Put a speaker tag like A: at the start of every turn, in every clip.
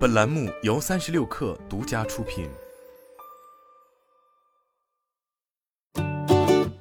A: 本栏目由三十六氪独家出品。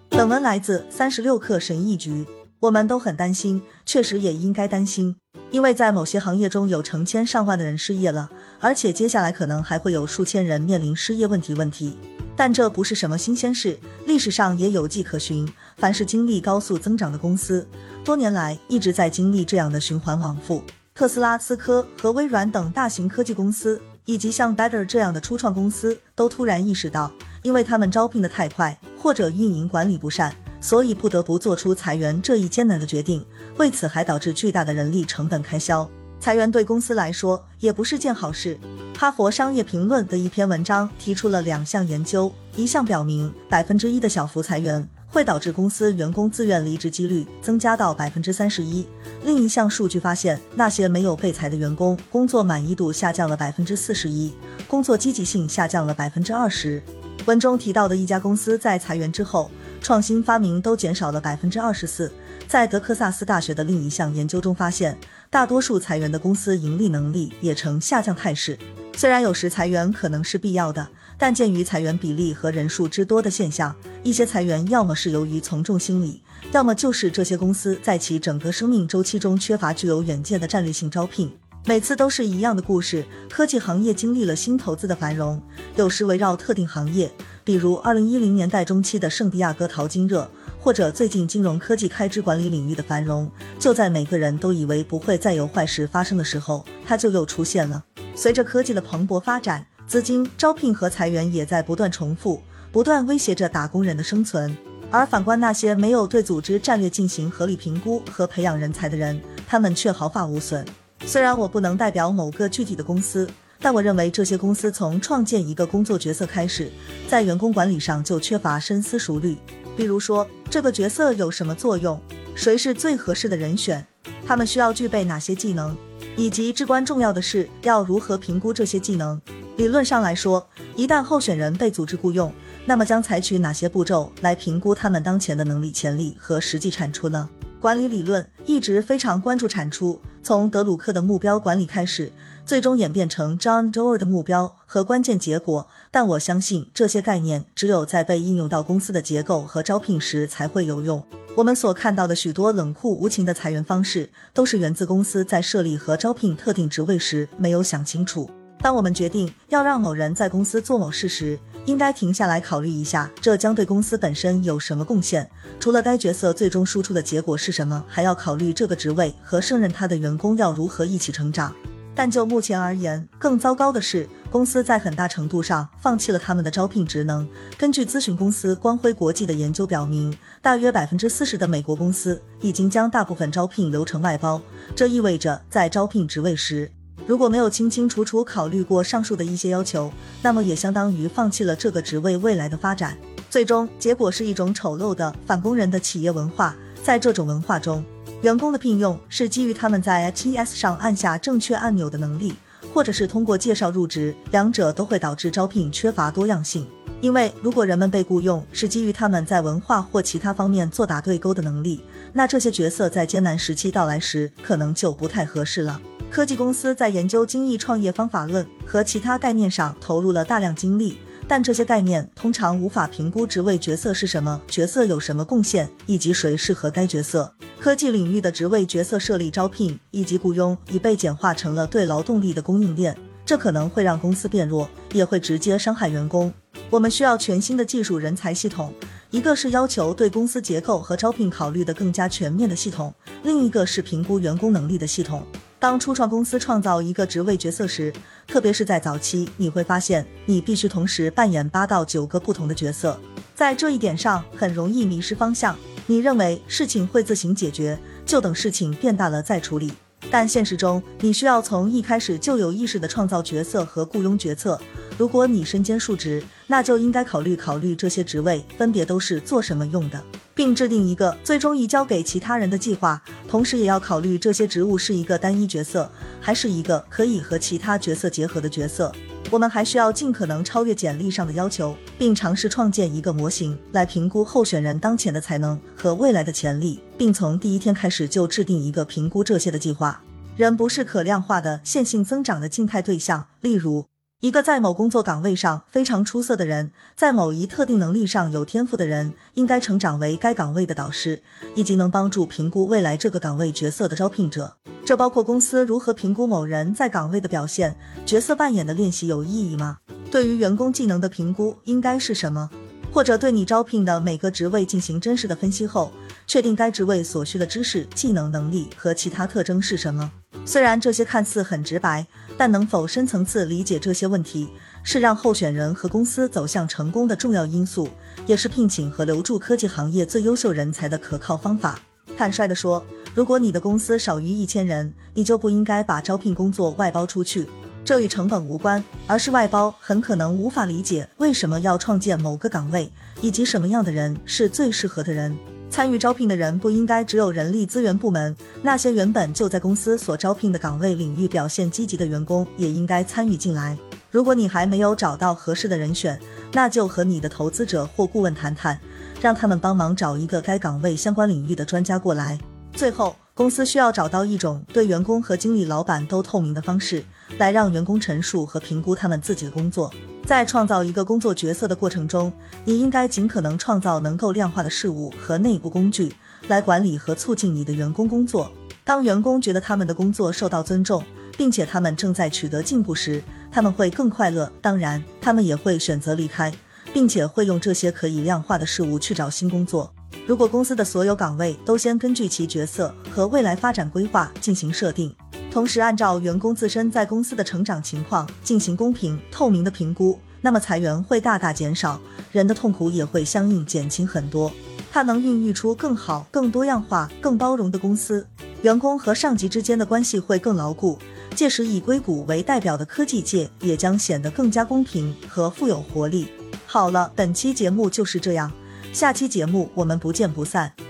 B: 本文来自三十六氪神译局。我们都很担心，确实也应该担心，因为在某些行业中有成千上万的人失业了，而且接下来可能还会有数千人面临失业问题。问题，但这不是什么新鲜事，历史上也有迹可循。凡是经历高速增长的公司，多年来一直在经历这样的循环往复。特斯拉、思科和微软等大型科技公司，以及像 Better 这样的初创公司，都突然意识到，因为他们招聘的太快，或者运营管理不善，所以不得不做出裁员这一艰难的决定。为此，还导致巨大的人力成本开销。裁员对公司来说也不是件好事。哈佛商业评论的一篇文章提出了两项研究，一项表明百分之一的小幅裁员。会导致公司员工自愿离职几率增加到百分之三十一。另一项数据发现，那些没有被裁的员工工作满意度下降了百分之四十一，工作积极性下降了百分之二十。文中提到的一家公司在裁员之后，创新发明都减少了百分之二十四。在德克萨斯大学的另一项研究中发现，大多数裁员的公司盈利能力也呈下降态势。虽然有时裁员可能是必要的。但鉴于裁员比例和人数之多的现象，一些裁员要么是由于从众心理，要么就是这些公司在其整个生命周期中缺乏具有远见的战略性招聘。每次都是一样的故事。科技行业经历了新投资的繁荣，有时围绕特定行业，比如二零一零年代中期的圣地亚哥淘金热，或者最近金融科技开支管理领域的繁荣。就在每个人都以为不会再有坏事发生的时候，它就又出现了。随着科技的蓬勃发展。资金招聘和裁员也在不断重复，不断威胁着打工人的生存。而反观那些没有对组织战略进行合理评估和培养人才的人，他们却毫发无损。虽然我不能代表某个具体的公司，但我认为这些公司从创建一个工作角色开始，在员工管理上就缺乏深思熟虑。比如说，这个角色有什么作用？谁是最合适的人选？他们需要具备哪些技能？以及至关重要的是，要如何评估这些技能？理论上来说，一旦候选人被组织雇佣，那么将采取哪些步骤来评估他们当前的能力、潜力和实际产出呢？管理理论一直非常关注产出，从德鲁克的目标管理开始，最终演变成 John Doerr 的目标和关键结果。但我相信这些概念只有在被应用到公司的结构和招聘时才会有用。我们所看到的许多冷酷无情的裁员方式，都是源自公司在设立和招聘特定职位时没有想清楚。当我们决定要让某人在公司做某事时，应该停下来考虑一下，这将对公司本身有什么贡献？除了该角色最终输出的结果是什么，还要考虑这个职位和胜任他的员工要如何一起成长。但就目前而言，更糟糕的是，公司在很大程度上放弃了他们的招聘职能。根据咨询公司光辉国际的研究表明，大约百分之四十的美国公司已经将大部分招聘流程外包，这意味着在招聘职位时。如果没有清清楚楚考虑过上述的一些要求，那么也相当于放弃了这个职位未来的发展。最终结果是一种丑陋的反工人的企业文化。在这种文化中，员工的聘用是基于他们在 HTS 上按下正确按钮的能力，或者是通过介绍入职，两者都会导致招聘缺乏多样性。因为如果人们被雇佣是基于他们在文化或其他方面做打对勾的能力，那这些角色在艰难时期到来时可能就不太合适了。科技公司在研究精益创业方法论和其他概念上投入了大量精力，但这些概念通常无法评估职位角色是什么，角色有什么贡献，以及谁适合该角色。科技领域的职位角色设立、招聘以及雇佣已被简化成了对劳动力的供应链，这可能会让公司变弱，也会直接伤害员工。我们需要全新的技术人才系统，一个是要求对公司结构和招聘考虑的更加全面的系统，另一个是评估员工能力的系统。当初创公司创造一个职位角色时，特别是在早期，你会发现你必须同时扮演八到九个不同的角色，在这一点上很容易迷失方向。你认为事情会自行解决，就等事情变大了再处理。但现实中，你需要从一开始就有意识的创造角色和雇佣角色。如果你身兼数职，那就应该考虑考虑这些职位分别都是做什么用的，并制定一个最终移交给其他人的计划。同时，也要考虑这些职务是一个单一角色，还是一个可以和其他角色结合的角色。我们还需要尽可能超越简历上的要求，并尝试创建一个模型来评估候选人当前的才能和未来的潜力，并从第一天开始就制定一个评估这些的计划。人不是可量化的线性增长的静态对象。例如，一个在某工作岗位上非常出色的人，在某一特定能力上有天赋的人，应该成长为该岗位的导师，以及能帮助评估未来这个岗位角色的招聘者。这包括公司如何评估某人在岗位的表现，角色扮演的练习有意义吗？对于员工技能的评估应该是什么？或者对你招聘的每个职位进行真实的分析后，确定该职位所需的知识、技能、能力和其他特征是什么？虽然这些看似很直白，但能否深层次理解这些问题，是让候选人和公司走向成功的重要因素，也是聘请和留住科技行业最优秀人才的可靠方法。坦率地说，如果你的公司少于一千人，你就不应该把招聘工作外包出去。这与成本无关，而是外包很可能无法理解为什么要创建某个岗位，以及什么样的人是最适合的人。参与招聘的人不应该只有人力资源部门，那些原本就在公司所招聘的岗位领域表现积极的员工也应该参与进来。如果你还没有找到合适的人选，那就和你的投资者或顾问谈谈，让他们帮忙找一个该岗位相关领域的专家过来。最后，公司需要找到一种对员工和经理、老板都透明的方式。来让员工陈述和评估他们自己的工作，在创造一个工作角色的过程中，你应该尽可能创造能够量化的事物和内部工具，来管理和促进你的员工工作。当员工觉得他们的工作受到尊重，并且他们正在取得进步时，他们会更快乐。当然，他们也会选择离开，并且会用这些可以量化的事物去找新工作。如果公司的所有岗位都先根据其角色和未来发展规划进行设定。同时，按照员工自身在公司的成长情况进行公平透明的评估，那么裁员会大大减少，人的痛苦也会相应减轻很多。它能孕育出更好、更多样化、更包容的公司，员工和上级之间的关系会更牢固。届时，以硅谷为代表的科技界也将显得更加公平和富有活力。好了，本期节目就是这样，下期节目我们不见不散。